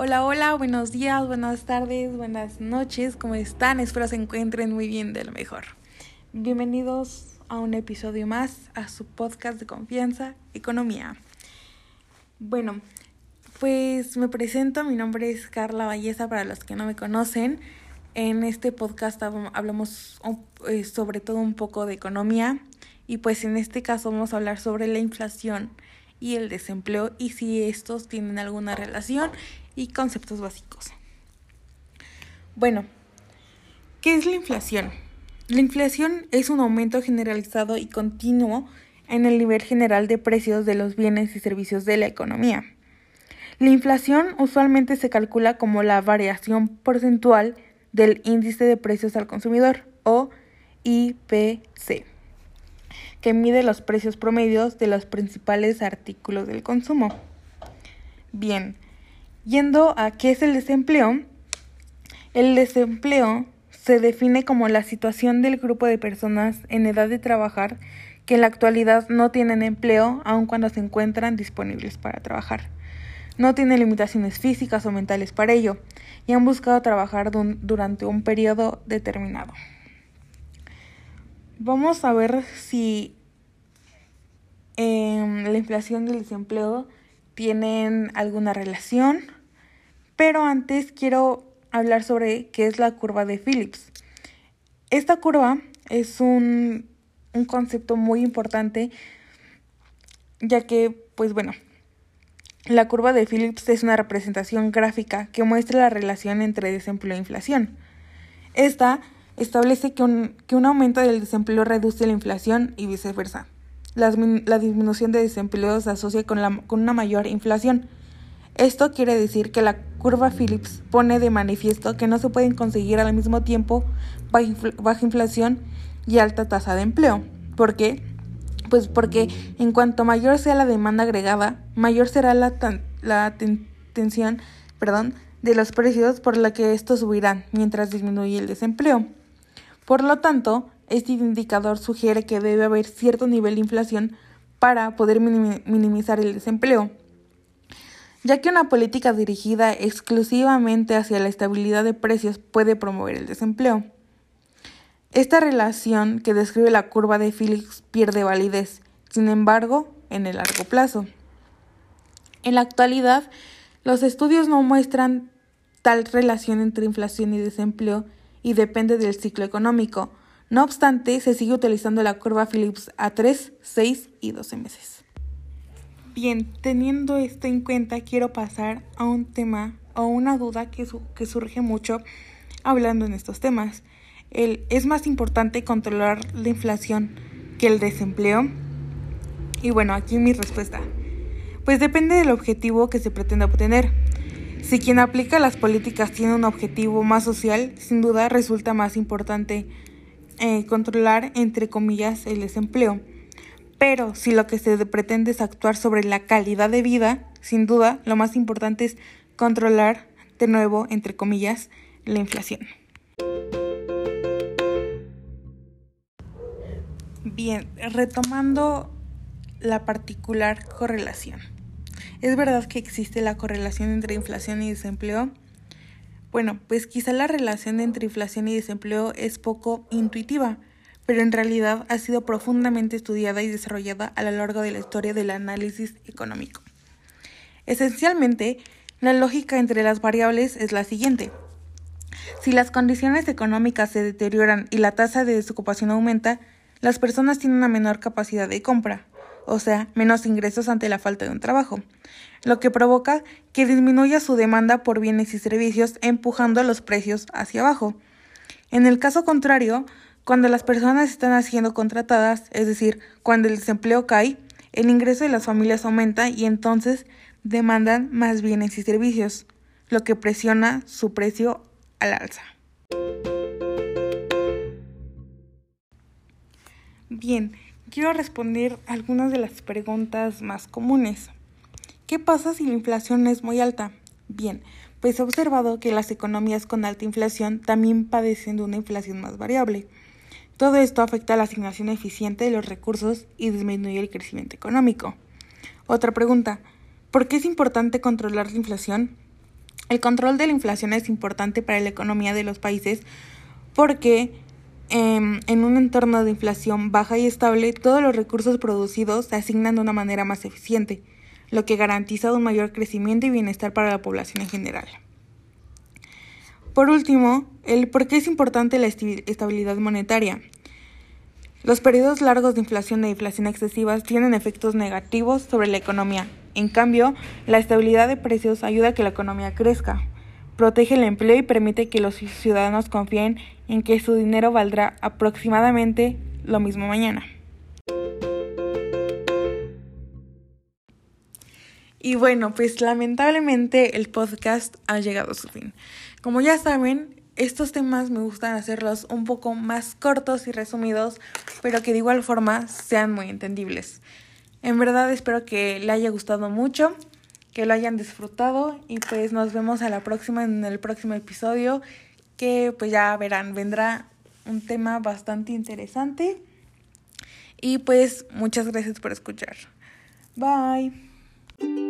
Hola, hola, buenos días, buenas tardes, buenas noches, ¿cómo están? Espero se encuentren muy bien de lo mejor. Bienvenidos a un episodio más a su podcast de confianza, Economía. Bueno, pues me presento, mi nombre es Carla Valleza para los que no me conocen. En este podcast hablamos eh, sobre todo un poco de economía y pues en este caso vamos a hablar sobre la inflación y el desempleo y si estos tienen alguna relación y conceptos básicos. Bueno, ¿qué es la inflación? La inflación es un aumento generalizado y continuo en el nivel general de precios de los bienes y servicios de la economía. La inflación usualmente se calcula como la variación porcentual del índice de precios al consumidor o IPC, que mide los precios promedios de los principales artículos del consumo. Bien, Yendo a qué es el desempleo, el desempleo se define como la situación del grupo de personas en edad de trabajar que en la actualidad no tienen empleo aun cuando se encuentran disponibles para trabajar. No tienen limitaciones físicas o mentales para ello y han buscado trabajar durante un periodo determinado. Vamos a ver si em, la inflación y el desempleo tienen alguna relación pero antes quiero hablar sobre qué es la curva de Phillips. Esta curva es un, un concepto muy importante ya que, pues bueno, la curva de Phillips es una representación gráfica que muestra la relación entre desempleo e inflación. Esta establece que un, que un aumento del desempleo reduce la inflación y viceversa. La, la disminución de desempleo se asocia con, la, con una mayor inflación. Esto quiere decir que la curva Phillips pone de manifiesto que no se pueden conseguir al mismo tiempo baja inflación y alta tasa de empleo. ¿Por qué? Pues porque en cuanto mayor sea la demanda agregada, mayor será la, la tensión perdón, de los precios por la que estos subirán mientras disminuye el desempleo. Por lo tanto, este indicador sugiere que debe haber cierto nivel de inflación para poder minimizar el desempleo ya que una política dirigida exclusivamente hacia la estabilidad de precios puede promover el desempleo. Esta relación que describe la curva de Phillips pierde validez, sin embargo, en el largo plazo. En la actualidad, los estudios no muestran tal relación entre inflación y desempleo y depende del ciclo económico. No obstante, se sigue utilizando la curva Phillips a 3, 6 y 12 meses. Bien, teniendo esto en cuenta, quiero pasar a un tema o una duda que, que surge mucho hablando en estos temas. El, ¿Es más importante controlar la inflación que el desempleo? Y bueno, aquí mi respuesta. Pues depende del objetivo que se pretenda obtener. Si quien aplica las políticas tiene un objetivo más social, sin duda resulta más importante eh, controlar, entre comillas, el desempleo. Pero si lo que se pretende es actuar sobre la calidad de vida, sin duda lo más importante es controlar, de nuevo, entre comillas, la inflación. Bien, retomando la particular correlación. ¿Es verdad que existe la correlación entre inflación y desempleo? Bueno, pues quizá la relación entre inflación y desempleo es poco intuitiva, pero en realidad ha sido profundamente estudiada y desarrollada a lo largo de la historia del análisis económico. Esencialmente, la lógica entre las variables es la siguiente. Si las condiciones económicas se deterioran y la tasa de desocupación aumenta, las personas tienen una menor capacidad de compra, o sea, menos ingresos ante la falta de un trabajo, lo que provoca que disminuya su demanda por bienes y servicios empujando los precios hacia abajo. En el caso contrario, cuando las personas están siendo contratadas, es decir, cuando el desempleo cae, el ingreso de las familias aumenta y entonces demandan más bienes y servicios, lo que presiona su precio al alza. Bien, quiero responder algunas de las preguntas más comunes. ¿Qué pasa si la inflación es muy alta? Bien, pues he observado que las economías con alta inflación también padecen de una inflación más variable. Todo esto afecta a la asignación eficiente de los recursos y disminuye el crecimiento económico. Otra pregunta, ¿por qué es importante controlar la inflación? El control de la inflación es importante para la economía de los países porque em, en un entorno de inflación baja y estable, todos los recursos producidos se asignan de una manera más eficiente, lo que garantiza un mayor crecimiento y bienestar para la población en general. Por último, el por qué es importante la estabilidad monetaria. Los periodos largos de inflación e inflación excesivas tienen efectos negativos sobre la economía. En cambio, la estabilidad de precios ayuda a que la economía crezca, protege el empleo y permite que los ciudadanos confíen en que su dinero valdrá aproximadamente lo mismo mañana. Y bueno, pues lamentablemente el podcast ha llegado a su fin. Como ya saben, estos temas me gustan hacerlos un poco más cortos y resumidos, pero que de igual forma sean muy entendibles. En verdad espero que le haya gustado mucho, que lo hayan disfrutado y pues nos vemos a la próxima en el próximo episodio que pues ya verán, vendrá un tema bastante interesante. Y pues muchas gracias por escuchar. Bye.